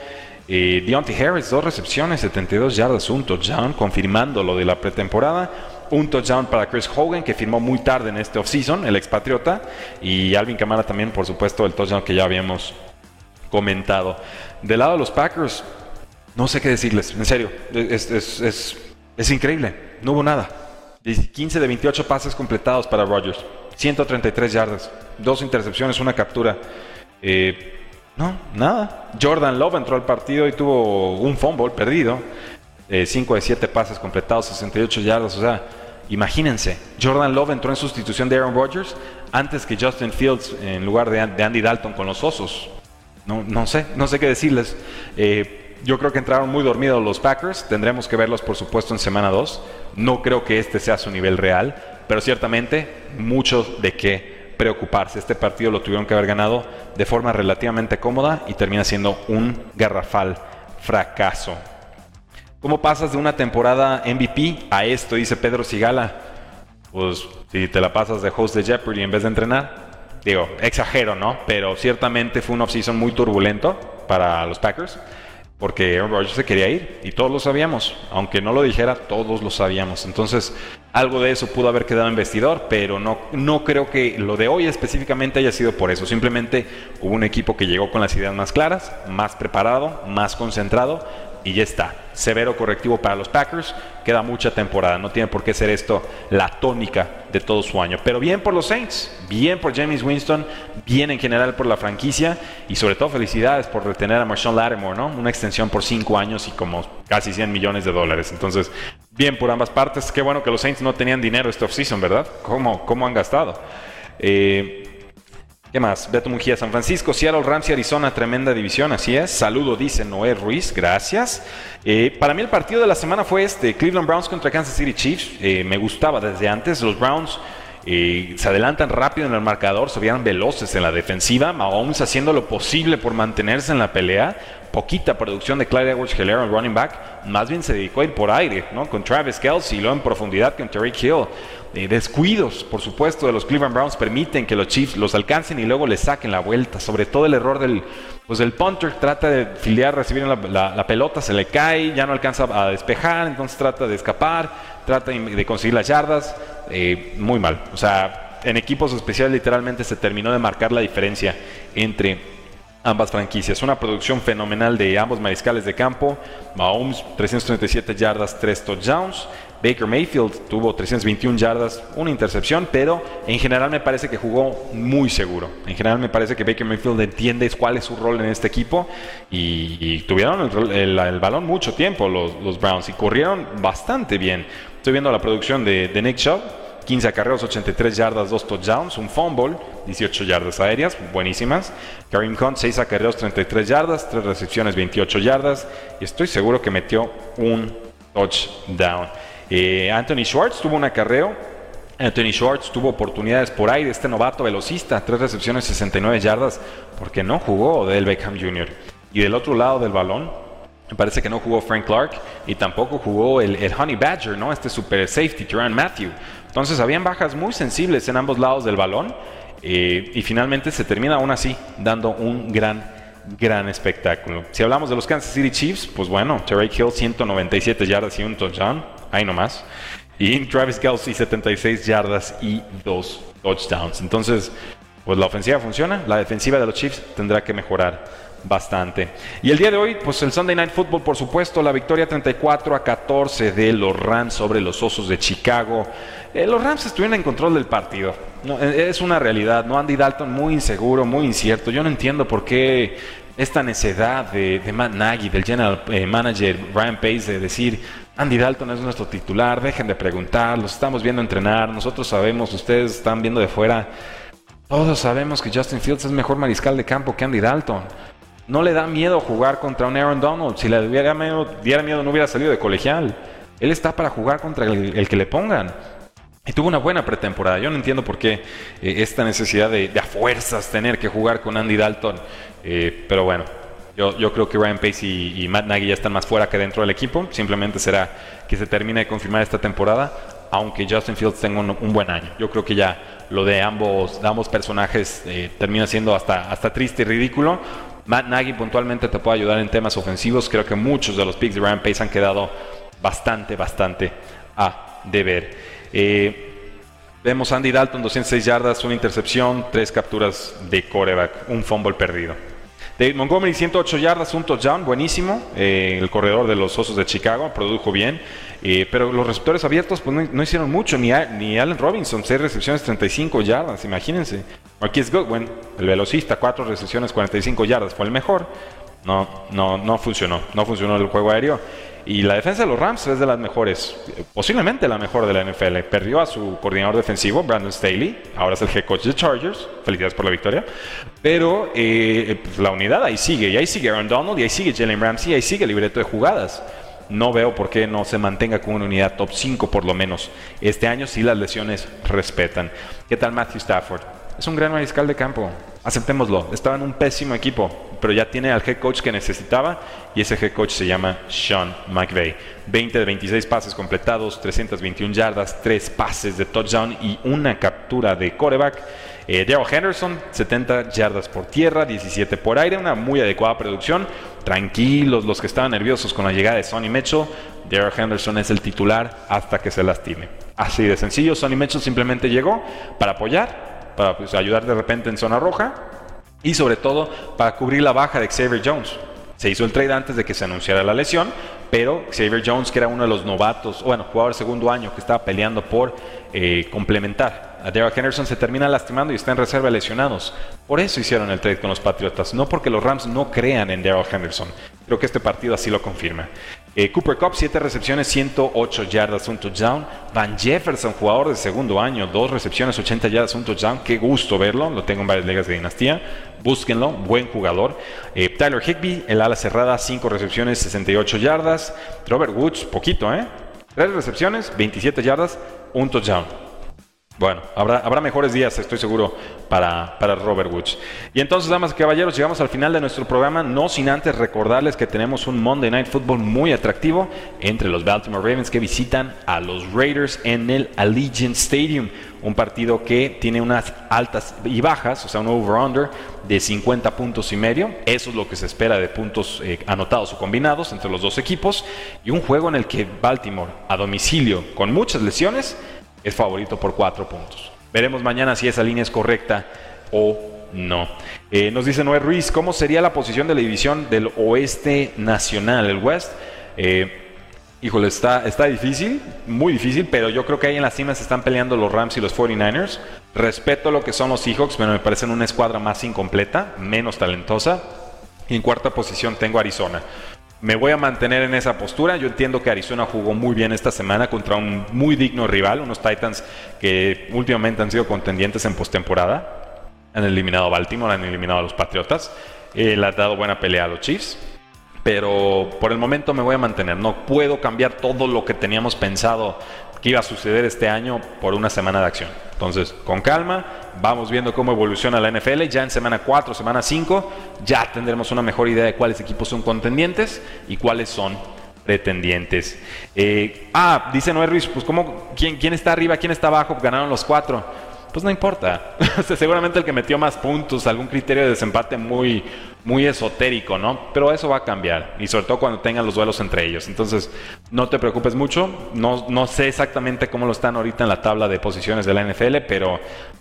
Eh, Deontay Harris, dos recepciones, 72 yardas, un touchdown, confirmando lo de la pretemporada. Un touchdown para Chris Hogan, que firmó muy tarde en este offseason, el expatriota. Y Alvin Camara también, por supuesto, el touchdown que ya habíamos comentado. Del lado de los Packers, no sé qué decirles, en serio, es, es, es increíble, no hubo nada. 15 de 28 pases completados para Rodgers. 133 yardas, dos intercepciones, una captura. Eh, no, nada. Jordan Love entró al partido y tuvo un fumble perdido. 5 eh, de 7 pases completados, 68 yardas. O sea, imagínense, Jordan Love entró en sustitución de Aaron Rodgers antes que Justin Fields en lugar de, Andy Dalton con los osos. No, no sé, no sé qué decirles. Eh, yo creo que entraron muy dormidos los Packers. Tendremos que verlos, por supuesto, en semana 2. No creo que este sea su nivel real pero ciertamente mucho de qué preocuparse. Este partido lo tuvieron que haber ganado de forma relativamente cómoda y termina siendo un garrafal fracaso. ¿Cómo pasas de una temporada MVP a esto? Dice Pedro Sigala. Pues si te la pasas de host de Jeopardy en vez de entrenar. Digo, exagero, ¿no? Pero ciertamente fue un offseason muy turbulento para los Packers porque Aaron Rodgers se quería ir y todos lo sabíamos, aunque no lo dijera, todos lo sabíamos. Entonces, algo de eso pudo haber quedado en vestidor, pero no, no creo que lo de hoy específicamente haya sido por eso. Simplemente hubo un equipo que llegó con las ideas más claras, más preparado, más concentrado y ya está. Severo correctivo para los Packers. Queda mucha temporada. No tiene por qué ser esto la tónica de todo su año. Pero bien por los Saints, bien por James Winston, bien en general por la franquicia y sobre todo felicidades por retener a Marshawn Lattimore, ¿no? Una extensión por 5 años y como casi 100 millones de dólares. Entonces, bien por ambas partes. Qué bueno que los Saints no tenían dinero este offseason, ¿verdad? ¿Cómo, cómo han gastado? Eh, ¿Qué más? Beto Mujía, San Francisco, Seattle, Rams y Arizona, tremenda división, así es. Saludo, dice Noé Ruiz, gracias. Eh, para mí el partido de la semana fue este, Cleveland Browns contra Kansas City Chiefs. Eh, me gustaba desde antes, los Browns se adelantan rápido en el marcador, se veían veloces en la defensiva, Mahomes haciendo lo posible por mantenerse en la pelea. Poquita producción de Clyde Edwards Hilaire, el running back, más bien se dedicó a ir por aire, ¿no? Con Travis Kelsey y luego en profundidad con Terry Hill. Eh, descuidos, por supuesto, de los Cleveland Browns permiten que los Chiefs los alcancen y luego les saquen la vuelta. Sobre todo el error del, pues el punter trata de filiar, recibir la, pelota, se le cae, ya no alcanza a despejar, entonces trata de escapar, trata de conseguir las yardas. Eh, muy mal. O sea, en equipos especiales literalmente se terminó de marcar la diferencia entre ambas franquicias. Una producción fenomenal de ambos mariscales de campo. Mahomes, 337 yardas, 3 touchdowns. Baker Mayfield tuvo 321 yardas, una intercepción, pero en general me parece que jugó muy seguro. En general me parece que Baker Mayfield entiende cuál es su rol en este equipo y, tuvieron el, balón mucho tiempo los, Browns y corrieron bastante bien. Estoy viendo la producción de, Nick Chubb. 15 acarreos, 83 yardas, 2 touchdowns, un fumble, 18 yardas aéreas, buenísimas. Kareem Hunt, 6 acarreos, 33 yardas, 3 recepciones, 28 yardas. Y estoy seguro que metió un touchdown. Eh, Anthony Schwartz tuvo un acarreo. Anthony Schwartz tuvo oportunidades por aire, este novato velocista, tres recepciones, 69 yardas, porque no jugó del Beckham Jr. Y del otro lado del balón, me parece que no jugó Frank Clark y tampoco jugó el, Honey Badger, ¿no? Este super safety, Tyrann Matthew. Entonces habían bajas muy sensibles en ambos lados del balón eh, y finalmente se termina aún así dando un gran, gran espectáculo. Si hablamos de los Kansas City Chiefs, pues bueno, Terry Hill 197 yardas y un touchdown ahí nomás. Y Travis Kelsey 76 yardas y 2 touchdowns. Entonces, pues la ofensiva funciona, la defensiva de los Chiefs tendrá que mejorar bastante. Y el día de hoy, pues el Sunday Night Football, por supuesto, la victoria 34 a 14 de los Rams sobre los Osos de Chicago. Eh, los Rams estuvieron en control del partido. Eh, es una realidad, ¿no? Andy Dalton muy inseguro, muy incierto. Yo no entiendo por qué esta necedad de, Matt Nagy, del general eh, manager Ryan Pace, de decir, Andy Dalton es nuestro titular, dejen de preguntar, los estamos viendo entrenar, nosotros sabemos, ustedes están viendo de fuera. Todos sabemos que Justin Fields es mejor mariscal de campo que Andy Dalton. No le da miedo jugar contra un Aaron Donald. Si le diera miedo, diera miedo no hubiera salido de colegial. Él está para jugar contra el, que le pongan. Y tuvo una buena pretemporada. Yo no entiendo por qué eh, esta necesidad de, a fuerzas tener que jugar con Andy Dalton. Eh, pero bueno, Yo, yo creo que Ryan Pace y, Matt Nagy ya están más fuera que dentro del equipo. Simplemente será que se termine de confirmar esta temporada, aunque Justin Fields tenga un, un buen año. Yo creo que ya lo de ambos, de ambos personajes eh, termina siendo hasta, hasta triste y ridículo. Matt Nagy puntualmente te puede ayudar en temas ofensivos. Creo que muchos de los picks de Ryan Pace han quedado bastante, bastante a deber. Eh, vemos Andy Dalton, 206 yardas, una intercepción, tres capturas de coreback, un fumble perdido. David Montgomery, 108 yardas, un touchdown, buenísimo. Eh, el corredor de los Osos de Chicago produjo bien. Eh, pero los receptores abiertos pues, no, hicieron mucho, ni, a- ni Allen Robinson, 6 recepciones, 35 yardas, imagínense. Marquis Goodwin, el velocista, 4 recepciones, 45 yardas, fue el mejor. No, no, no funcionó, no funcionó el juego aéreo. Y la defensa de los Rams es de las mejores, eh, posiblemente la mejor de la NFL. Perdió a su coordinador defensivo, Brandon Staley, ahora es el head coach de Chargers. Felicidades por la victoria. Pero eh, pues, la unidad ahí sigue, y ahí sigue Aaron Donald, y ahí sigue Jalen Ramsey, y ahí sigue el libreto de jugadas. No veo por qué no se mantenga con una unidad top 5 por lo menos. Este año sí las lesiones respetan. ¿Qué tal Matthew Stafford? Es un gran mariscal de campo. Aceptémoslo. Estaba en un pésimo equipo, pero ya tiene al head coach que necesitaba y ese head coach se llama Sean McVay. 20 de 26 pases completados, 321 yardas, 3 pases de touchdown y una captura de coreback. Eh, Henderson, 70 yardas por tierra, 17 por aire, una muy adecuada producción. Tranquilos los que estaban nerviosos con la llegada de Sonny Mitchell. Daryl Henderson es el titular hasta que se lastime. Así de sencillo, Sonny Mitchell simplemente llegó para apoyar, para pues, ayudar de repente en zona roja y sobre todo para cubrir la baja de Xavier Jones. Se hizo el trade antes de que se anunciara la lesión, pero Xavier Jones, que era uno de los novatos, bueno, jugador segundo año que estaba peleando por eh, complementar a Daryl Henderson, se termina lastimando y está en reserva lesionados. Por eso hicieron el trade con los Patriotas, no porque los Rams no crean en Daryl Henderson. Creo que este partido así lo confirma. Eh, Cooper Cup, 7 recepciones, 108 yardas, un touchdown. Van Jefferson, jugador de segundo año, 2 recepciones, 80 yardas, un touchdown. Qué gusto verlo, lo tengo en varias ligas de dinastía. Búsquenlo, buen jugador. Eh, Tyler Higby, el ala cerrada, 5 recepciones, 68 yardas. Robert Woods, poquito, ¿eh? 3 recepciones, 27 yardas, un touchdown. Bueno, habrá, habrá mejores días, estoy seguro, para, para Robert Woods. Y entonces, damas y caballeros, llegamos al final de nuestro programa, no sin antes recordarles que tenemos un Monday Night Football muy atractivo entre los Baltimore Ravens que visitan a los Raiders en el Allegiant Stadium. Un partido que tiene unas altas y bajas, o sea, un over-under de 50 puntos y medio. Eso es lo que se espera de puntos eh, anotados o combinados entre los dos equipos. Y un juego en el que Baltimore, a domicilio, con muchas lesiones, es favorito por cuatro puntos. Veremos mañana si esa línea es correcta o no. Eh, nos dice Noé Ruiz, ¿cómo sería la posición de la división del oeste nacional, el West? Eh, híjole, está, está difícil, muy difícil, pero yo creo que ahí en la cima se están peleando los Rams y los 49ers. Respeto lo que son los Seahawks, pero me parecen una escuadra más incompleta, menos talentosa. Y en cuarta posición tengo Arizona. Me voy a mantener en esa postura. Yo entiendo que Arizona jugó muy bien esta semana contra un muy digno rival, unos Titans que últimamente han sido contendientes en postemporada. Han eliminado a Baltimore, han eliminado a los Patriotas. Eh, le ha dado buena pelea a los Chiefs. Pero por el momento me voy a mantener. No puedo cambiar todo lo que teníamos pensado que iba a suceder este año por una semana de acción. Entonces, con calma, vamos viendo cómo evoluciona la NFL. Ya en semana 4, semana 5, ya tendremos una mejor idea de cuáles equipos son contendientes y cuáles son pretendientes. Eh, ah, dice Noé Ruiz, pues ¿cómo, quién, ¿quién está arriba, quién está abajo? Ganaron los cuatro. Pues no importa. Seguramente el que metió más puntos, algún criterio de desempate muy, muy esotérico, ¿no? Pero eso va a cambiar. Y sobre todo cuando tengan los duelos entre ellos. Entonces, no te preocupes mucho. No, no sé exactamente cómo lo están ahorita en la tabla de posiciones de la NFL, pero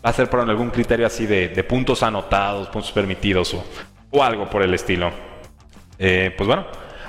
va a ser por algún criterio así de, puntos anotados, puntos permitidos o, o algo por el estilo. Eh, pues bueno,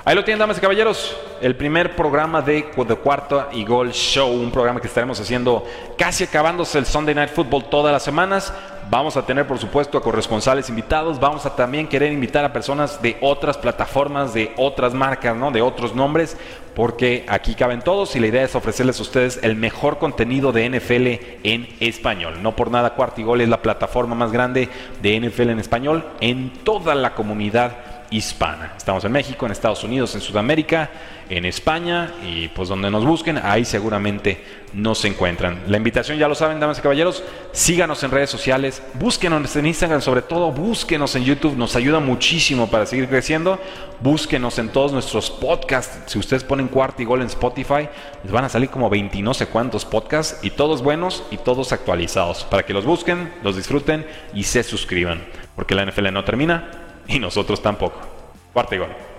ahí lo tienen, damas y caballeros. El primer programa de, de Cuarta y Gol Show, un programa que estaremos haciendo casi acabándose el Sunday Night Football todas las semanas. Vamos a tener, por supuesto, a corresponsales invitados. Vamos a también querer invitar a personas de otras plataformas, de otras marcas, ¿no? De otros nombres, porque aquí caben todos y la idea es ofrecerles a ustedes el mejor contenido de NFL en español. No por nada, Cuarta y Gol es la plataforma más grande de NFL en español en toda la comunidad hispana. Estamos en México, en Estados Unidos, en Sudamérica, en España y pues donde nos busquen, ahí seguramente nos encuentran. La invitación ya lo saben, damas y caballeros, síganos en redes sociales, búsquenos en Instagram, sobre todo búsquenos en YouTube, nos ayuda muchísimo para seguir creciendo. Búsquenos en todos nuestros podcasts. Si ustedes ponen cuarto y gol en Spotify, les van a salir como 20 no sé cuántos podcasts y todos buenos y todos actualizados para que los busquen, los disfruten y se suscriban, porque la NFL no termina y nosotros tampoco. Gol.